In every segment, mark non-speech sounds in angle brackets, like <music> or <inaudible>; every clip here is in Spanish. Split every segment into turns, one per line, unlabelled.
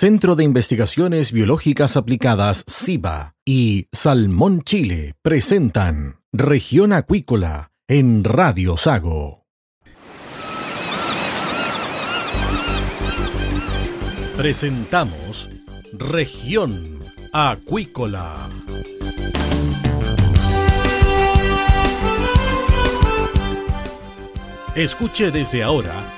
Centro de Investigaciones Biológicas Aplicadas, CIBA, y Salmón Chile presentan Región Acuícola en Radio Sago. Presentamos Región Acuícola. Escuche desde ahora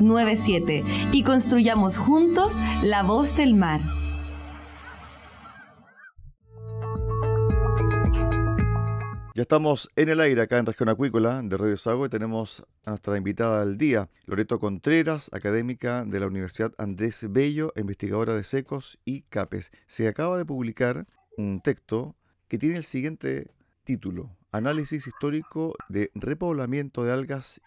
97 y construyamos juntos la voz del mar.
Ya estamos en el aire acá en Región Acuícola de Radio Sago y tenemos a nuestra invitada del día, Loreto Contreras, académica de la Universidad Andrés Bello, investigadora de secos y capes. Se acaba de publicar un texto que tiene el siguiente título, Análisis histórico de repoblamiento de algas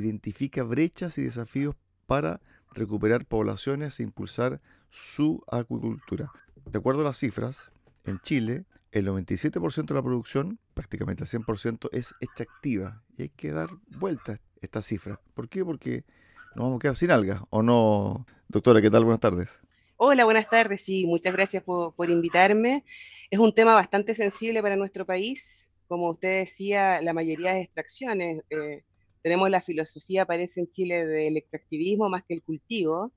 identifica brechas y desafíos para recuperar poblaciones e impulsar su acuicultura. De acuerdo a las cifras, en Chile el 97% de la producción, prácticamente el 100%, es extractiva y hay que dar vuelta a esta cifra. ¿Por qué? Porque nos vamos a quedar sin algas, ¿o no? Doctora, ¿qué tal? Buenas tardes.
Hola, buenas tardes y muchas gracias por, invitarme. Es un tema bastante sensible para nuestro país. Como usted decía, la mayoría de extracciones eh, tenemos la filosofía, parece en Chile, del extractivismo más que el cultivo,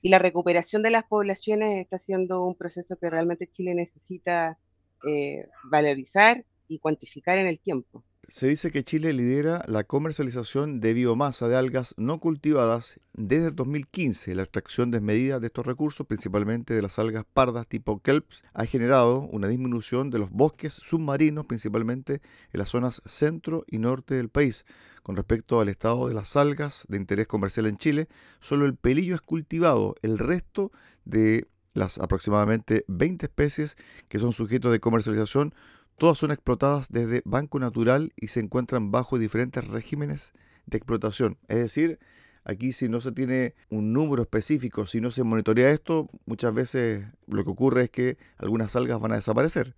y la recuperación de las poblaciones está siendo un proceso que realmente Chile necesita eh, valorizar y cuantificar en el tiempo.
Se dice que Chile lidera la comercialización de biomasa de algas no cultivadas desde el 2015. La extracción desmedida de estos recursos, principalmente de las algas pardas tipo kelps, ha generado una disminución de los bosques submarinos, principalmente en las zonas centro y norte del país. Con respecto al estado de las algas de interés comercial en Chile, solo el pelillo es cultivado, el resto de las aproximadamente 20 especies que son sujetos de comercialización Todas son explotadas desde Banco Natural y se encuentran bajo diferentes regímenes de explotación. Es decir, aquí si no se tiene un número específico, si no se monitorea esto, muchas veces lo que ocurre es que algunas algas van a desaparecer.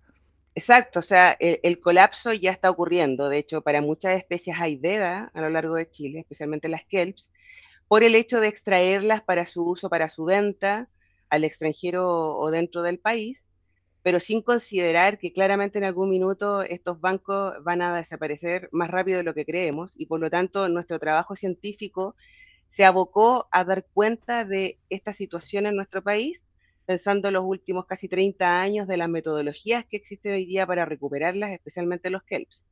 Exacto, o sea, el, colapso ya está ocurriendo. De hecho, para muchas especies hay veda a lo largo de Chile, especialmente las kelps, por el hecho de extraerlas para su uso, para su venta al extranjero o dentro del país pero sin considerar que claramente en algún minuto estos bancos van a desaparecer más rápido de lo que creemos y por lo tanto nuestro trabajo científico se abocó a dar cuenta de esta situación en nuestro país, pensando en los últimos casi 30 años de las metodologías que existen hoy día para recuperarlas, especialmente los kelps.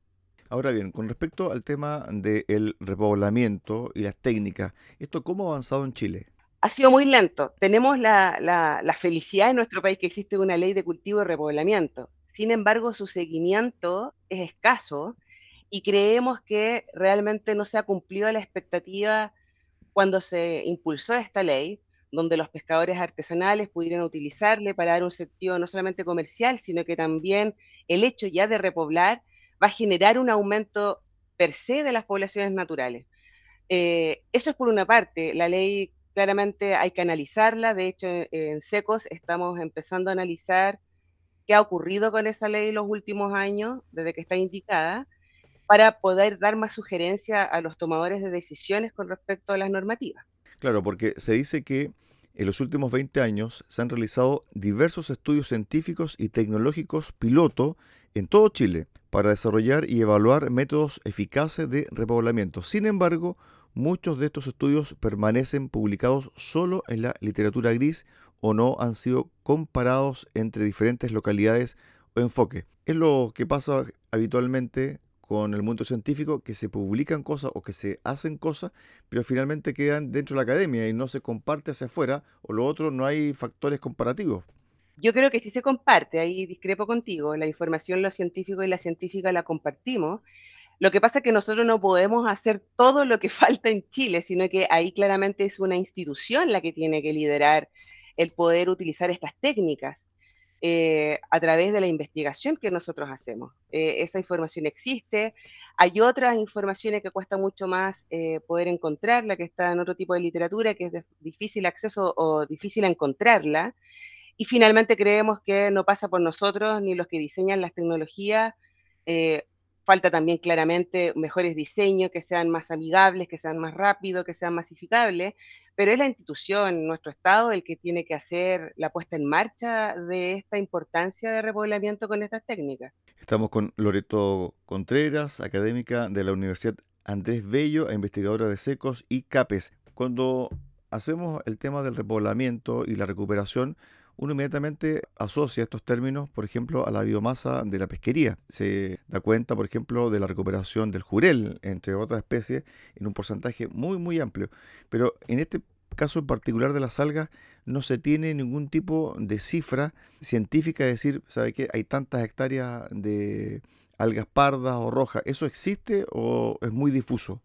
Ahora bien, con respecto al tema del repoblamiento y las técnicas, ¿esto cómo ha avanzado en Chile?
Ha sido muy lento. Tenemos la, felicidad en nuestro país que existe una ley de cultivo y repoblamiento. Sin embargo, su seguimiento es escaso y creemos que realmente no se ha cumplido la expectativa cuando se impulsó esta ley, donde los pescadores artesanales pudieran utilizarle para dar un sentido no solamente comercial, sino que también el hecho ya de repoblar va a generar un aumento per se de las poblaciones naturales. Eh, eso es por una parte, la ley claramente hay que analizarla. De hecho, en Secos estamos empezando a analizar qué ha ocurrido con esa ley en los últimos años, desde que está indicada, para poder dar más sugerencia a los tomadores de decisiones con respecto a las normativas.
Claro, porque se dice que en los últimos 20 años se han realizado diversos estudios científicos y tecnológicos piloto en todo Chile para desarrollar y evaluar métodos eficaces de repoblamiento. Sin embargo, muchos de estos estudios permanecen publicados solo en la literatura gris o no han sido comparados entre diferentes localidades o enfoques. Es lo que pasa habitualmente con el mundo científico, que se publican cosas o que se hacen cosas, pero finalmente quedan dentro de la academia y no se comparte hacia afuera, o lo otro, no hay factores comparativos.
Yo creo que sí se comparte, ahí discrepo contigo, la información, lo científico y la científica la compartimos. Lo que pasa es que nosotros no podemos hacer todo lo que <laughs> falta en Chile, sino que ahí claramente es una institución la que tiene que liderar el poder utilizar estas técnicas. Eh, a través de la investigación que nosotros hacemos. Eh, esa información existe. Hay otras informaciones que cuesta mucho más eh, poder encontrarla, que está en otro tipo de literatura, que es de difícil acceso o difícil encontrarla. Y finalmente creemos que no pasa por nosotros ni los que diseñan las tecnologías Falta también claramente mejores diseños que sean más amigables, que sean más rápidos, que sean masificables, pero es la institución, nuestro Estado, el que tiene que hacer la puesta en marcha de esta importancia de repoblamiento con estas técnicas.
Estamos con Loreto Contreras, académica de la Universidad Andrés Bello, e investigadora de secos y CAPES. Cuando hacemos el tema del repoblamiento y la recuperación, uno inmediatamente asocia estos términos, por ejemplo, a la biomasa de la pesquería. Se da cuenta, por ejemplo, de la recuperación del jurel, entre otras especies, en un porcentaje muy, muy amplio. Pero en este caso en particular de las algas, no se tiene ningún tipo de cifra científica de decir, ¿sabe qué? Hay tantas hectáreas de algas pardas o rojas. ¿Eso existe o es muy difuso?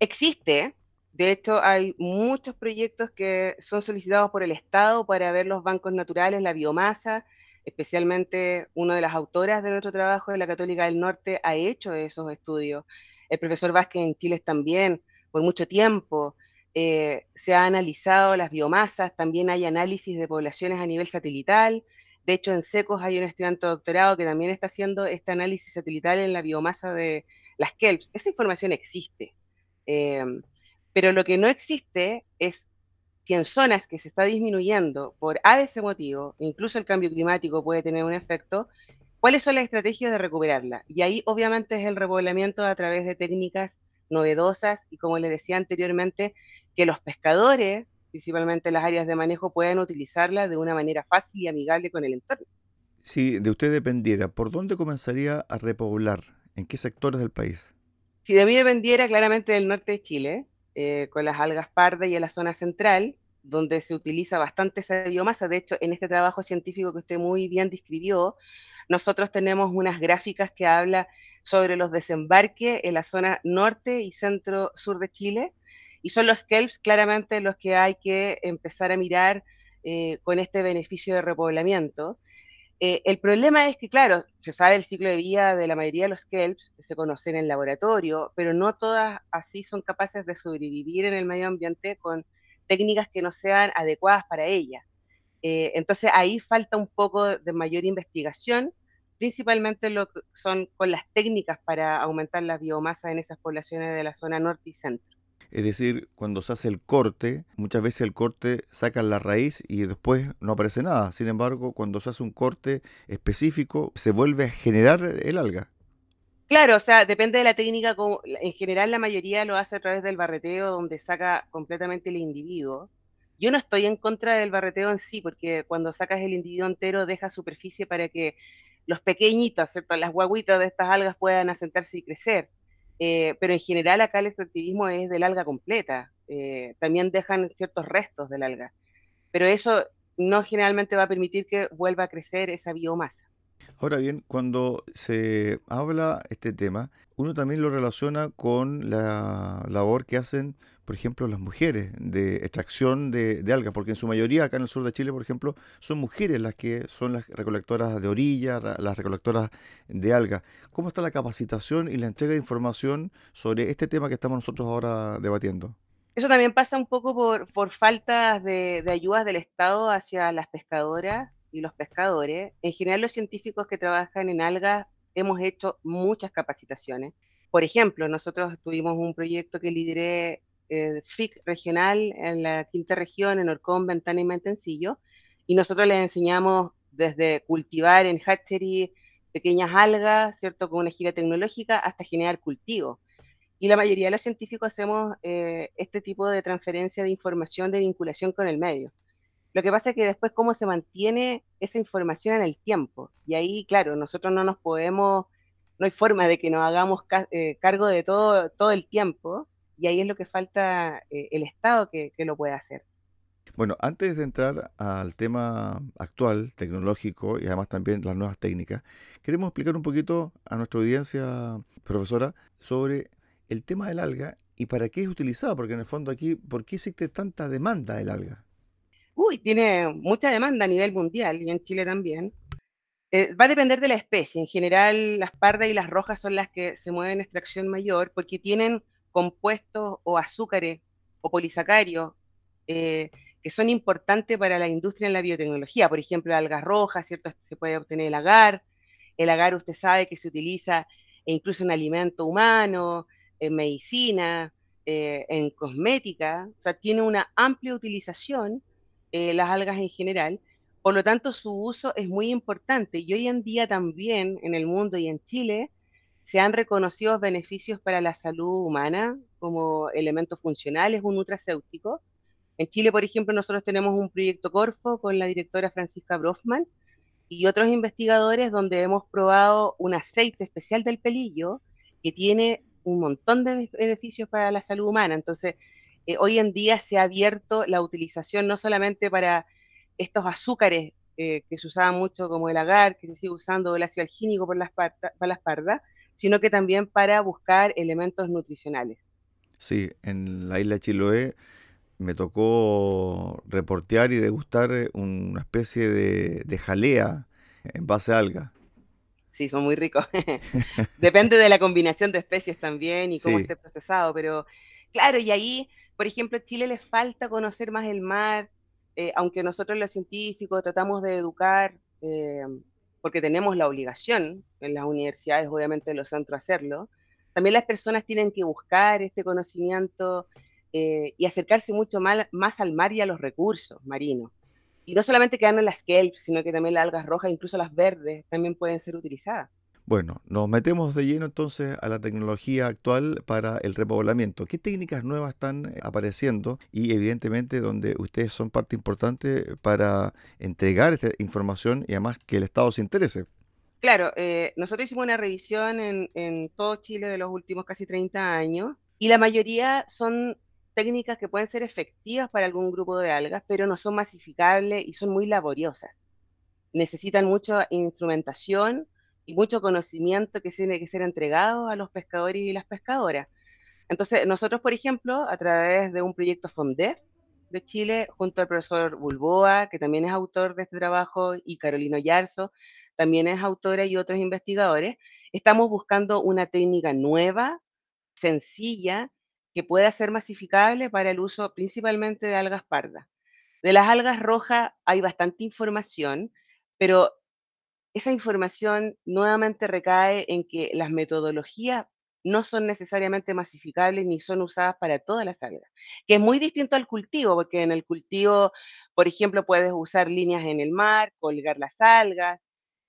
Existe, de hecho, hay muchos proyectos que son solicitados por el Estado para ver los bancos naturales, la biomasa, especialmente una de las autoras de nuestro trabajo de la Católica del Norte ha hecho esos estudios. El profesor Vázquez en Chile también, por mucho tiempo. Eh, se ha analizado las biomasas, también hay análisis de poblaciones a nivel satelital. De hecho, en SECOS hay un estudiante doctorado que también está haciendo este análisis satelital en la biomasa de las kelps. Esa información existe. Eh, pero lo que no existe es si en zonas que se está disminuyendo por ese motivo, incluso el cambio climático puede tener un efecto, ¿cuáles son las estrategias de recuperarla? Y ahí obviamente es el repoblamiento a través de técnicas novedosas y como les decía anteriormente, que los pescadores, principalmente las áreas de manejo, puedan utilizarla de una manera fácil y amigable con el entorno.
Si de usted dependiera, ¿por dónde comenzaría a repoblar? ¿En qué sectores del país?
Si de mí dependiera, claramente del norte de Chile, eh, con las algas pardas y en la zona central, donde se utiliza bastante esa biomasa. De hecho, en este trabajo científico que usted muy bien describió, nosotros tenemos unas gráficas que habla sobre los desembarques en la zona norte y centro-sur de Chile, y son los kelps claramente los que hay que empezar a mirar eh, con este beneficio de repoblamiento. Eh, el problema es que, claro, se sabe el ciclo de vida de la mayoría de los kelps, se conocen en el laboratorio, pero no todas así son capaces de sobrevivir en el medio ambiente con técnicas que no sean adecuadas para ellas. Eh, entonces ahí falta un poco de mayor investigación, principalmente lo que son con las técnicas para aumentar la biomasa en esas poblaciones de la zona norte y centro.
Es decir, cuando se hace el corte, muchas veces el corte saca la raíz y después no aparece nada. Sin embargo, cuando se hace un corte específico, se vuelve a generar el alga.
Claro, o sea, depende de la técnica. En general, la mayoría lo hace a través del barreteo, donde saca completamente el individuo. Yo no estoy en contra del barreteo en sí, porque cuando sacas el individuo entero, deja superficie para que los pequeñitos, las guaguitas de estas algas puedan asentarse y crecer. Eh, pero en general acá el extractivismo es del alga completa. Eh, también dejan ciertos restos del alga. Pero eso no generalmente va a permitir que vuelva a crecer esa biomasa.
Ahora bien, cuando se habla este tema, uno también lo relaciona con la labor que hacen por ejemplo, las mujeres de extracción de, algas, porque en su mayoría acá en el sur de Chile, por ejemplo, son mujeres las que son las recolectoras de orilla, las recolectoras de algas. ¿Cómo está la capacitación y la entrega de información sobre este tema que estamos nosotros ahora debatiendo?
Eso también pasa un poco por, por falta de, de ayudas del Estado hacia las pescadoras y los pescadores. En general, los científicos que trabajan en algas hemos hecho muchas capacitaciones. Por ejemplo, nosotros tuvimos un proyecto que lideré eh, FIC regional en la quinta región, en Orcón, Ventana y Mantencillo, y nosotros les enseñamos desde cultivar en hatchery pequeñas algas, ¿cierto?, con una gira tecnológica, hasta generar cultivo. Y la mayoría de los científicos hacemos eh, este tipo de transferencia de información, de vinculación con el medio. Lo que pasa es que después cómo se mantiene esa información en el tiempo. Y ahí, claro, nosotros no nos podemos, no hay forma de que nos hagamos eh, cargo de todo, todo el tiempo. Y ahí es lo que falta eh, el Estado que, que lo pueda hacer.
Bueno, antes de entrar al tema actual, tecnológico y además también las nuevas técnicas, queremos explicar un poquito a nuestra audiencia, profesora, sobre el tema del alga y para qué es utilizado, porque en el fondo aquí, ¿por qué existe tanta demanda del alga?
Uy, tiene mucha demanda a nivel mundial y en Chile también. Eh, va a depender de la especie. En general, las pardas y las rojas son las que se mueven en extracción mayor porque tienen compuestos o azúcares o polisacarios eh, que son importantes para la industria en la biotecnología. Por ejemplo, algas rojas, ¿cierto? Se puede obtener el agar. El agar usted sabe que se utiliza incluso en alimento humano, en medicina, eh, en cosmética. O sea, tiene una amplia utilización eh, las algas en general. Por lo tanto, su uso es muy importante y hoy en día también en el mundo y en Chile se han reconocido beneficios para la salud humana como elementos funcionales, un nutracéutico. En Chile, por ejemplo, nosotros tenemos un proyecto Corfo con la directora Francisca Brofman y otros investigadores donde hemos probado un aceite especial del pelillo que tiene un montón de beneficios para la salud humana. Entonces, eh, hoy en día se ha abierto la utilización no solamente para estos azúcares eh, que se usaban mucho como el agar, que se sigue usando el ácido algínico por las, para las pardas, sino que también para buscar elementos nutricionales.
Sí, en la isla Chiloé me tocó reportear y degustar eh, una especie de, jalea en base a alga.
Sí, son muy ricos. <laughs> Depende de la combinación de especies también y cómo esté procesado, pero claro, y ahí por ejemplo, a Chile le falta conocer más el mar, eh, aunque nosotros los científicos tratamos de educar, eh, porque tenemos la obligación en las universidades, obviamente en los centros, hacerlo, también las personas tienen que buscar este conocimiento eh, y acercarse mucho más, al mar y a los recursos marinos. Y no solamente quedarnos en las kelps, sino que también las algas rojas, incluso las verdes, también pueden ser utilizadas.
Bueno, nos metemos de lleno entonces a la tecnología actual para el repoblamiento. ¿Qué técnicas nuevas están eh, apareciendo? Y evidentemente donde ustedes son parte importante para entregar esta información y además que el Estado se interese.
Claro, eh, nosotros hicimos una revisión en, en todo Chile de los últimos casi 30 años y la mayoría son técnicas que pueden ser efectivas para algún grupo de algas, pero no son masificables y son muy laboriosas. Necesitan mucha instrumentación y mucho conocimiento que tiene que ser entregado a los pescadores y las pescadoras. Entonces, nosotros, por ejemplo, a través de un proyecto FONDEF de Chile, junto al profesor Bulboa, que también es autor de este trabajo, y Carolino Yarzo, también es autora y otros investigadores, estamos buscando una técnica nueva, sencilla, que pueda ser masificable para el uso principalmente de algas pardas. De las algas rojas hay bastante información, pero esa información nuevamente recae en que las metodologías no son necesariamente masificables ni son usadas para todas las algas, que es muy distinto al cultivo, porque en el cultivo, por ejemplo, puedes usar líneas en el mar, colgar las algas,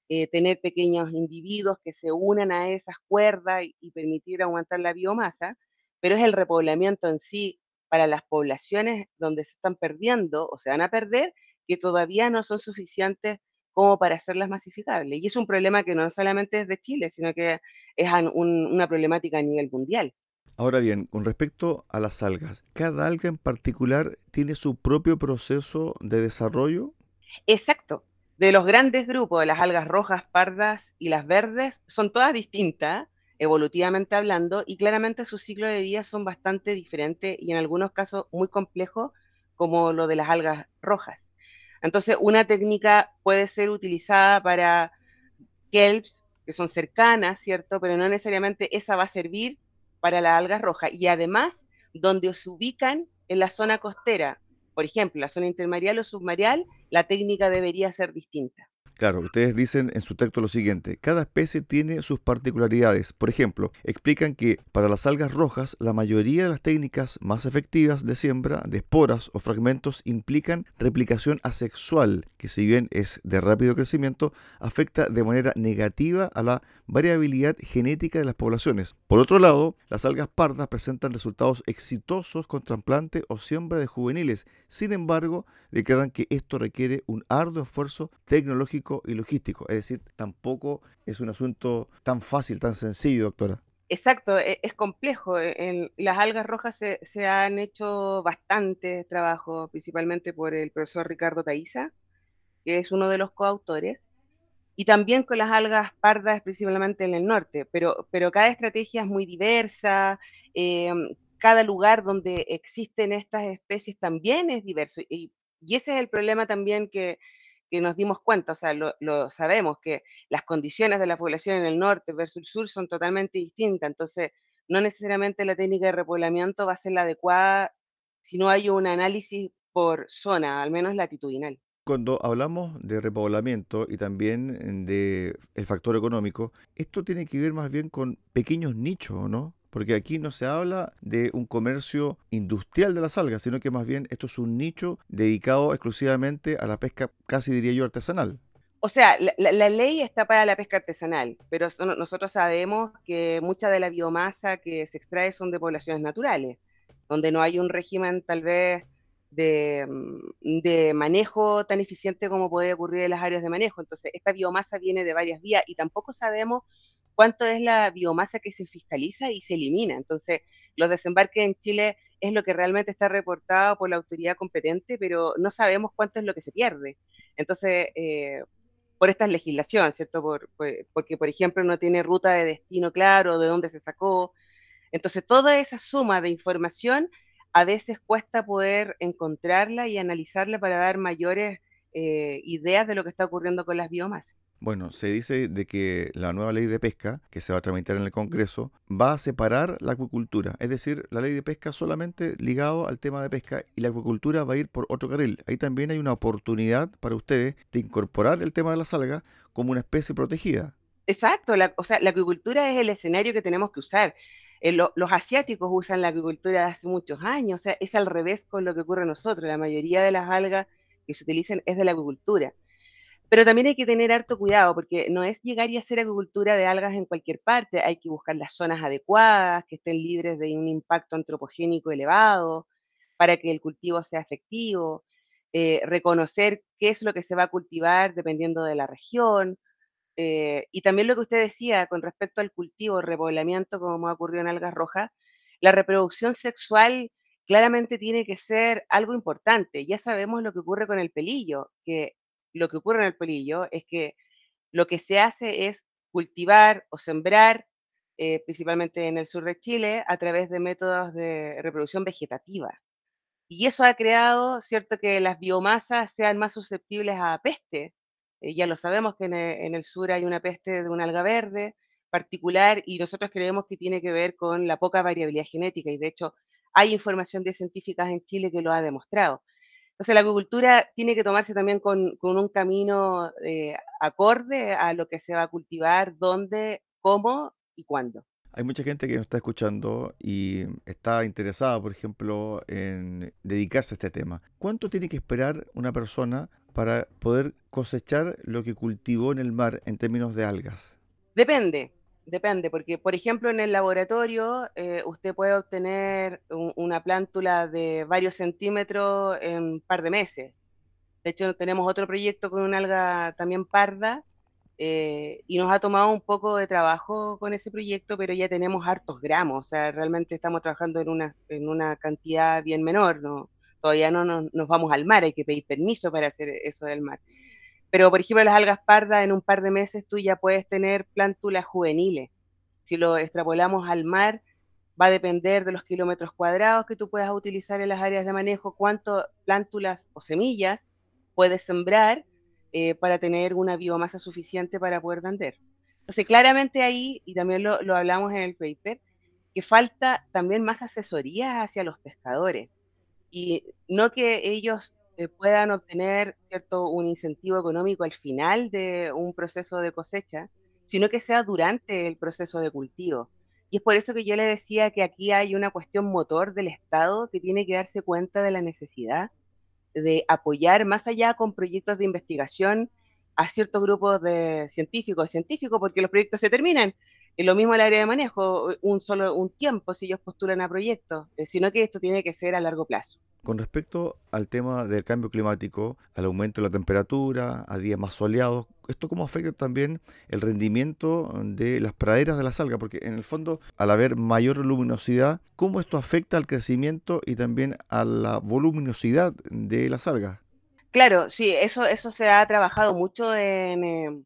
eh, tener pequeños individuos que se unan a esas cuerdas y, y permitir aumentar la biomasa, pero es el repoblamiento en sí para las poblaciones donde se están perdiendo o se van a perder, que todavía no son suficientes como para hacerlas masificables. Y es un problema que no solamente es de Chile, sino que es una problemática a nivel mundial.
Ahora bien, con respecto a las algas, ¿cada alga en particular tiene su propio proceso de desarrollo?
Exacto. De los grandes grupos de las algas rojas, pardas y las verdes, son todas distintas, evolutivamente hablando, y claramente sus ciclos de vida son bastante diferentes y en algunos casos muy complejos, como lo de las algas rojas. Entonces, una técnica puede ser utilizada para kelps, que son cercanas, ¿cierto? Pero no necesariamente esa va a servir para la alga roja. Y además, donde se ubican en la zona costera, por ejemplo, la zona intermareal o submareal, la técnica debería ser distinta.
Claro, ustedes dicen en su texto lo siguiente, cada especie tiene sus particularidades. Por ejemplo, explican que para las algas rojas la mayoría de las técnicas más efectivas de siembra de esporas o fragmentos implican replicación asexual, que si bien es de rápido crecimiento, afecta de manera negativa a la variabilidad genética de las poblaciones. Por otro lado, las algas pardas presentan resultados exitosos con trasplante o siembra de juveniles. Sin embargo, declaran que esto requiere un arduo esfuerzo tecnológico y logístico. Es decir, tampoco es un asunto tan fácil, tan sencillo, doctora.
Exacto, e, es, complejo. En las algas rojas se, han hecho bastantes trabajos, principalmente por el profesor Ricardo Taiza, que es uno de los coautores, y también con las algas pardas, principalmente en el norte, pero, pero cada estrategia es muy diversa, em, cada lugar donde existen estas especies también es diverso, y ese es el problema también que, que nos dimos cuenta, o sea, lo, sabemos que las condiciones de la población en el norte versus el sur son totalmente distintas, entonces no necesariamente la técnica de repoblamiento va a ser la adecuada si no hay un análisis por zona, al menos latitudinal.
Cuando hablamos de repoblamiento y también de el factor económico, esto tiene que ver más bien con pequeños nichos, ¿no? Porque aquí no se habla de un comercio industrial de las algas, sino que más bien esto es un nicho dedicado exclusivamente a la pesca, casi diría yo, artesanal.
O sea, la, ley está para la pesca artesanal, pero nosotros sabemos que mucha de la biomasa que se extrae son de poblaciones naturales, donde no hay un régimen tal vez de, mm, de, manejo tan eficiente como puede ocurrir en las áreas de manejo. Entonces, esta biomasa viene de varias vías y tampoco sabemos cuánto es la biomasa que se fiscaliza y se elimina. Entonces, los desembarques en Chile es lo que realmente está reportado por la autoridad competente, pero no sabemos cuánto es lo que se pierde. Entonces, eh, por esta legislación, ¿cierto? Por, porque, por ejemplo, no tiene ruta de destino claro, de dónde se sacó. Entonces, toda esa suma de información a veces cuesta poder encontrarla y analizarla para dar mayores eh, ideas de lo que está ocurriendo con las biomasas.
Bueno, se dice de que la nueva ley de pesca, que se va a tramitar en el Congreso, va a separar la acuicultura. Es decir, la ley de pesca solamente ligado al tema de pesca y la acuicultura va a ir por otro carril. Ahí también hay una oportunidad para ustedes de incorporar el tema de la algas como una especie protegida.
Exacto, o sea, la acuicultura es el escenario que tenemos que usar. Eh, los asiáticos usan la acuicultura hace muchos años, o sea, es al revés con lo que ocurre a nosotros. La mayoría de las algas que se utilizan es de la acuicultura. Pero también hay que tener harto cuidado, porque no es llegar y hacer agricultura de algas en cualquier parte, hay que buscar las zonas adecuadas, que estén libres de un impacto antropogénico elevado, para que el cultivo sea efectivo, eh, reconocer qué es lo que se va a cultivar dependiendo de la región, eh, y también lo que usted decía con respecto al cultivo, repoblamiento, como ha ocurrido en algas rojas, la reproducción sexual claramente tiene que ser algo importante. Ya sabemos lo que ocurre con el pelillo, que lo que ocurre en el pelillo es que lo que se hace es cultivar o sembrar, eh, principalmente en el sur de Chile, a través de métodos de reproducción vegetativa. Y eso ha creado, ¿cierto?, que las biomasas sean más susceptibles a peste. Eh, ya lo sabemos que en el, sur hay una peste de un alga verde particular y nosotros creemos que tiene que ver con la poca variabilidad genética y de hecho hay información de científicas en Chile que lo ha demostrado. Entonces la agricultura tiene que tomarse también con, un camino eh, acorde a lo que se va a cultivar, dónde, cómo y cuándo.
Hay mucha gente que nos está escuchando y está interesada, por ejemplo, en dedicarse a este tema. ¿Cuánto tiene que esperar una persona para poder cosechar lo que cultivó en el mar en términos de algas?
Depende. Depende, porque por ejemplo en el laboratorio eh, usted puede obtener una plántula de varios centímetros en un par de meses. De hecho, tenemos otro proyecto con una alga también parda eh, y nos ha tomado un poco de trabajo con ese proyecto, pero ya tenemos hartos gramos, o sea, realmente estamos trabajando en una, en una cantidad bien menor, ¿no? Todavía no nos, nos vamos al mar, hay que pedir permiso para hacer eso del mar. Pero, por ejemplo, las algas pardas, en un par de meses tú ya puedes tener plántulas juveniles. Si lo extrapolamos al mar, va a depender de los kilómetros cuadrados que tú puedas utilizar en las áreas de manejo, cuántas plántulas o semillas puedes sembrar eh, para tener una biomasa suficiente para poder vender. Entonces, claramente ahí, y también lo, lo hablamos en el paper, que falta también más asesoría hacia los pescadores y no que ellos eh, puedan obtener cierto un incentivo económico al final de un proceso de cosecha, sino que sea durante el proceso de cultivo. Y es por eso que yo le decía que aquí hay una cuestión motor del Estado que tiene que darse cuenta de la necesidad de apoyar más allá con proyectos de investigación a ciertos grupos de científicos, científicos, porque los proyectos se terminan. Es lo mismo el área de manejo, un solo un tiempo si ellos postulan a proyectos, eh, sino que esto tiene que ser a largo plazo.
Con respecto al tema del cambio climático, al aumento de la temperatura, a días más soleados, ¿esto cómo afecta también el rendimiento de las praderas de la algas? Porque en el fondo, al haber mayor luminosidad, ¿cómo esto afecta al crecimiento y también a la voluminosidad de las algas?
Claro, sí, eso, eso se ha trabajado mucho en, em,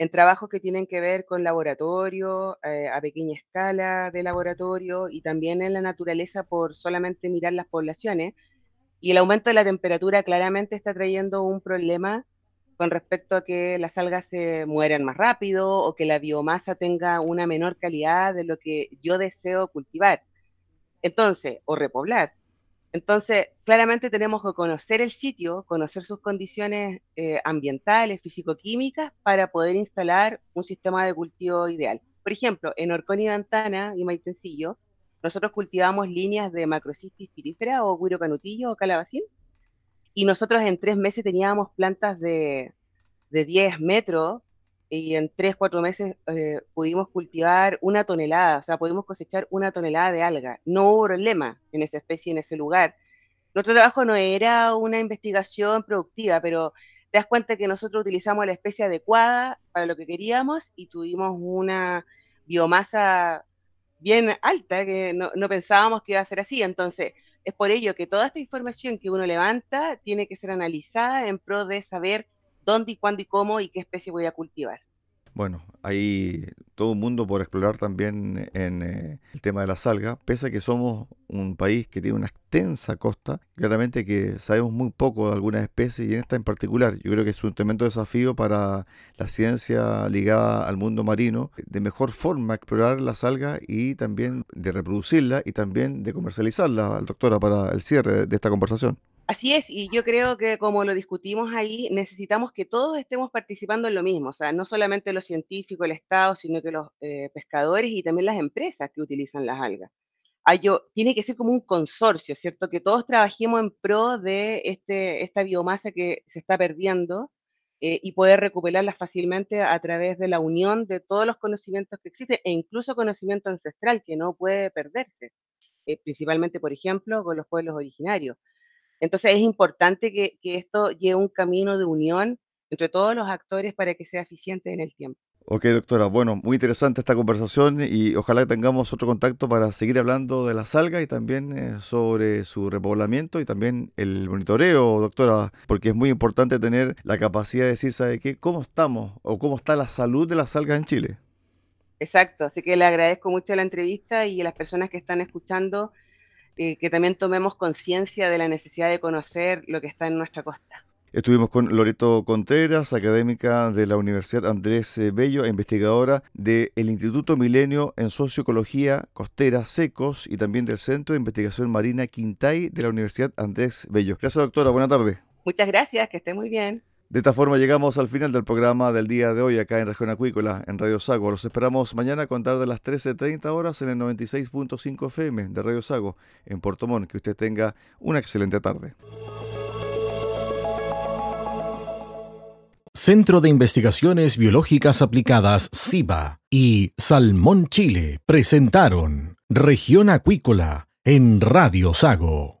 en trabajos que tienen que ver con laboratorio, eh, a pequeña escala de laboratorio y también en la naturaleza por solamente mirar las poblaciones. Y el aumento de la temperatura claramente está trayendo un problema con respecto a que las algas se mueran más rápido o que la biomasa tenga una menor calidad de lo que yo deseo cultivar. Entonces, o repoblar. Entonces, claramente tenemos que conocer el sitio, conocer sus condiciones eh, ambientales, físico-químicas, para poder instalar un sistema de cultivo ideal. Por ejemplo, en Orcón y Ventana y Maitencillo, nosotros cultivamos líneas de macrocistis pirífera o guiro canutillo o calabacín, y nosotros en tres meses teníamos plantas de, de 10 metros y en tres, cuatro meses eh, pudimos cultivar una tonelada, o sea, pudimos cosechar una tonelada de alga. No hubo problema en esa especie, en ese lugar. Nuestro trabajo no era una investigación productiva, pero te das cuenta que nosotros utilizamos la especie adecuada para lo que queríamos y tuvimos una biomasa bien alta, que no, no pensábamos que iba a ser así. Entonces, es por ello que toda esta información que uno levanta tiene que ser analizada en pro de saber dónde y cuándo y cómo y qué especie voy a cultivar.
Bueno, hay todo un mundo por explorar también en eh, el tema de la salga, pese a que somos un país que tiene una extensa costa, claramente que sabemos muy poco de algunas especies y en esta en particular. Yo creo que es un tremendo desafío para la ciencia ligada al mundo marino, de mejor forma explorar la salga y también de reproducirla y también de comercializarla, doctora, para el cierre de esta conversación.
Así es, y yo creo que como lo discutimos ahí, necesitamos que todos estemos participando en lo mismo, o sea, no solamente los científicos, el Estado, sino que los eh, pescadores y también las empresas que utilizan las algas. tiene que ser como un consorcio, ¿cierto? Que todos trabajemos en pro de este, esta biomasa que se está perdiendo eh, y poder recuperarla fácilmente a través de la unión de todos los conocimientos que existen e incluso conocimiento ancestral que no puede perderse, eh, principalmente, por ejemplo, con los pueblos originarios. Entonces es importante que, esto lleve un camino de unión entre todos los actores para que sea eficiente en el tiempo.
Ok, doctora. Bueno, muy interesante esta conversación y ojalá tengamos otro contacto para seguir hablando de la salga y también eh, sobre su repoblamiento y también el monitoreo, doctora, porque es muy importante tener la capacidad de decir, ¿sabe qué? ¿Cómo estamos o cómo está la salud de las algas en Chile?
Exacto, así que le agradezco mucho la entrevista y a las personas que están escuchando eh, que también tomemos conciencia de la necesidad de conocer lo que está en nuestra costa.
Estuvimos con Loreto Contreras, académica de la Universidad Andrés eh, Bello, investigadora del Instituto Milenio en Socioecología Costera Secos y también del Centro de Investigación Marina Quintay de la Universidad Andrés Bello. Gracias, doctora. Buenas tardes.
Muchas gracias, que esté muy bien.
De esta forma llegamos al final del programa del día de hoy acá en Región Acuícola, en Radio Sago. Los esperamos mañana a contar de las 13.30 horas en el 96.5 FM de Radio Sago, en Puerto Montt. Que usted tenga una excelente tarde.
Centro de Investigaciones Biológicas Aplicadas, CIBA, y Salmón Chile presentaron Región Acuícola en Radio Sago.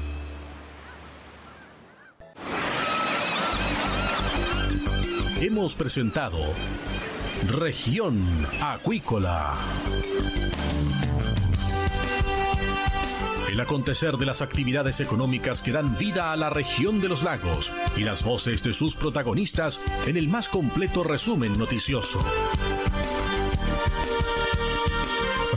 Hemos presentado Región Acuícola. El acontecer de las actividades económicas que dan vida a la región de los lagos y las voces de sus protagonistas en el más completo resumen noticioso.